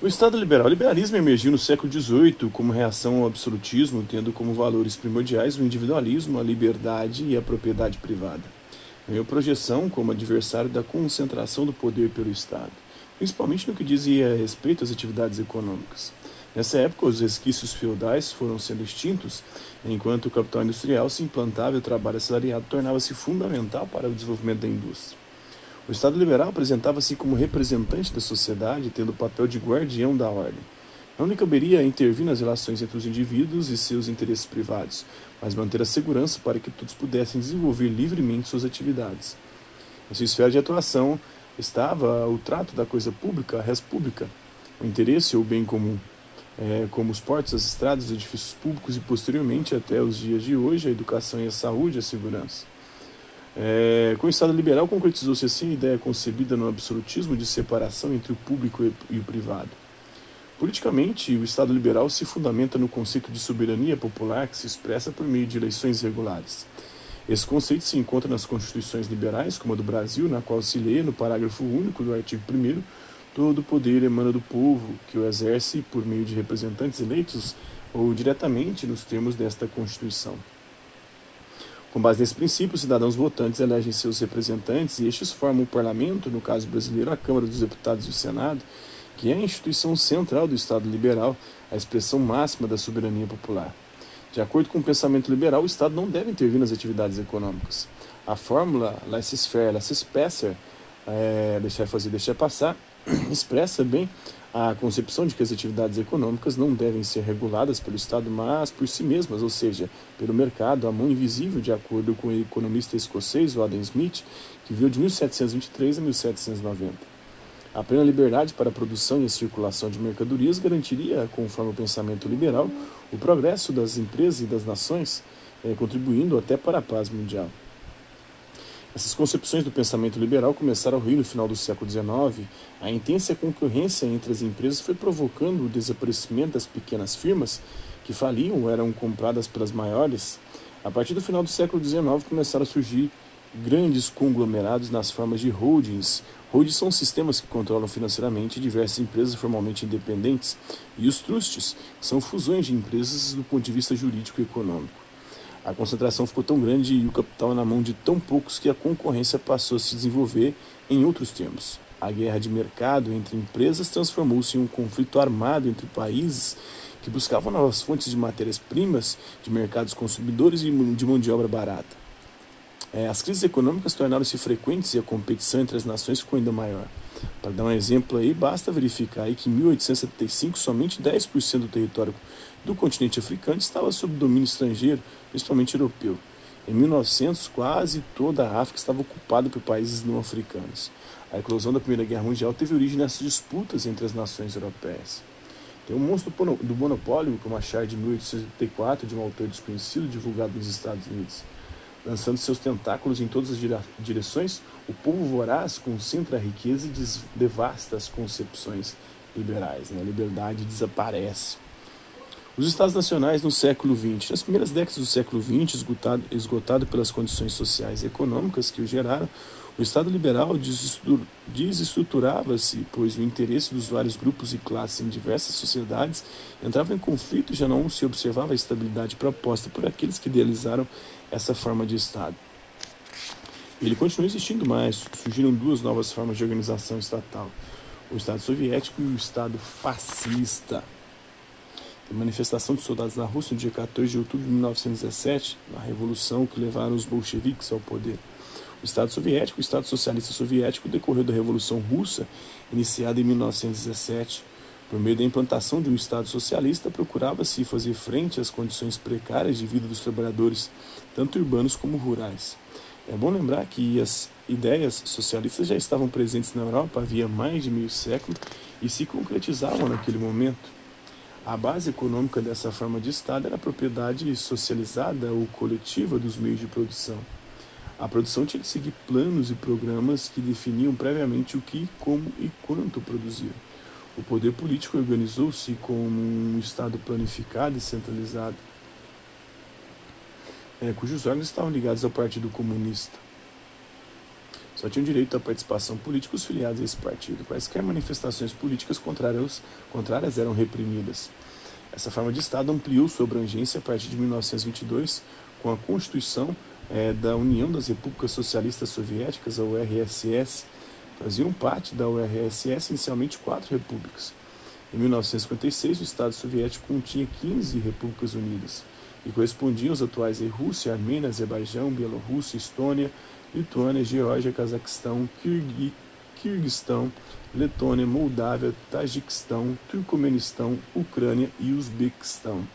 O Estado liberal. O liberalismo emergiu no século XVIII como reação ao absolutismo, tendo como valores primordiais o individualismo, a liberdade e a propriedade privada. Ganhou projeção como adversário da concentração do poder pelo Estado, principalmente no que dizia respeito às atividades econômicas. Nessa época, os resquícios feudais foram sendo extintos, enquanto o capital industrial se implantava e o trabalho assalariado tornava-se fundamental para o desenvolvimento da indústria. O Estado liberal apresentava-se como representante da sociedade, tendo o papel de guardião da ordem. Não lhe caberia intervir nas relações entre os indivíduos e seus interesses privados, mas manter a segurança para que todos pudessem desenvolver livremente suas atividades. Em sua esfera de atuação estava o trato da coisa pública, a res pública, o interesse ou bem comum, é, como os portos, as estradas, os edifícios públicos e, posteriormente, até os dias de hoje, a educação e a saúde a segurança. É, com o Estado liberal, concretizou-se assim a ideia concebida no absolutismo de separação entre o público e o privado. Politicamente, o Estado liberal se fundamenta no conceito de soberania popular que se expressa por meio de eleições regulares. Esse conceito se encontra nas constituições liberais, como a do Brasil, na qual se lê, no parágrafo único do artigo 1, todo o poder emana do povo, que o exerce por meio de representantes eleitos ou diretamente nos termos desta Constituição. Com base nesse princípio, os cidadãos votantes elegem seus representantes e estes formam o parlamento, no caso brasileiro, a Câmara dos Deputados e o Senado, que é a instituição central do Estado liberal, a expressão máxima da soberania popular. De acordo com o pensamento liberal, o Estado não deve intervir nas atividades econômicas. A fórmula laissez-faire, laissez-passer, é, deixar fazer, deixar passar, expressa bem a concepção de que as atividades econômicas não devem ser reguladas pelo Estado, mas por si mesmas, ou seja, pelo mercado, a mão invisível, de acordo com o economista escocês Adam Smith, que viveu de 1723 a 1790. A plena liberdade para a produção e a circulação de mercadorias garantiria, conforme o pensamento liberal, o progresso das empresas e das nações, eh, contribuindo até para a paz mundial. Essas concepções do pensamento liberal começaram a ruir no final do século XIX. A intensa concorrência entre as empresas foi provocando o desaparecimento das pequenas firmas que faliam ou eram compradas pelas maiores. A partir do final do século XIX começaram a surgir grandes conglomerados nas formas de holdings. Holdings são sistemas que controlam financeiramente diversas empresas formalmente independentes, e os trusts são fusões de empresas do ponto de vista jurídico e econômico. A concentração ficou tão grande e o capital na mão de tão poucos que a concorrência passou a se desenvolver em outros termos. A guerra de mercado entre empresas transformou-se em um conflito armado entre países que buscavam novas fontes de matérias-primas, de mercados consumidores e de mão de obra barata. É, as crises econômicas tornaram-se frequentes e a competição entre as nações ficou ainda maior. Para dar um exemplo aí, basta verificar aí que em 1875 somente 10% do território do continente africano estava sob domínio estrangeiro, principalmente europeu. Em 1900, quase toda a África estava ocupada por países não africanos. A eclosão da Primeira Guerra Mundial teve origem nessas disputas entre as nações europeias. Tem o Monstro do Monopólio, uma charge de 1884 de um autor desconhecido, divulgado nos Estados Unidos. Lançando seus tentáculos em todas as direções, o povo voraz concentra a riqueza e devasta as concepções liberais. Né? A liberdade desaparece. Os Estados Nacionais no século XX. Nas primeiras décadas do século XX, esgotado, esgotado pelas condições sociais e econômicas que o geraram, o Estado liberal desestruturava-se, pois o interesse dos vários grupos e classes em diversas sociedades entrava em conflito e já não se observava a estabilidade proposta por aqueles que idealizaram essa forma de Estado. Ele continua existindo mais, surgiram duas novas formas de organização estatal, o Estado soviético e o Estado fascista a manifestação de soldados na Rússia no dia 14 de outubro de 1917, na revolução que levaram os bolcheviques ao poder. O Estado Soviético, o Estado Socialista Soviético, decorreu da Revolução Russa, iniciada em 1917. Por meio da implantação de um Estado socialista, procurava-se fazer frente às condições precárias de vida dos trabalhadores, tanto urbanos como rurais. É bom lembrar que as ideias socialistas já estavam presentes na Europa havia mais de meio século e se concretizavam naquele momento. A base econômica dessa forma de Estado era a propriedade socializada ou coletiva dos meios de produção. A produção tinha que seguir planos e programas que definiam previamente o que, como e quanto produzir. O poder político organizou-se como um Estado planificado e centralizado, é, cujos órgãos estavam ligados ao Partido Comunista. Só tinham direito à participação política os filiados a esse partido. Quaisquer manifestações políticas contrárias, contrárias eram reprimidas. Essa forma de Estado ampliou sua abrangência a partir de 1922, com a Constituição é, da União das Repúblicas Socialistas Soviéticas, a URSS. Faziam parte da URSS inicialmente quatro repúblicas. Em 1956, o Estado soviético continha 15 repúblicas unidas e correspondiam aos atuais Rússia, Armênia, Azerbaijão, Bielorrússia, Estônia, Lituânia, Geórgia, Cazaquistão, Kirguistão, Letônia, Moldávia, Tajiquistão, Turcomenistão, Ucrânia e Uzbequistão.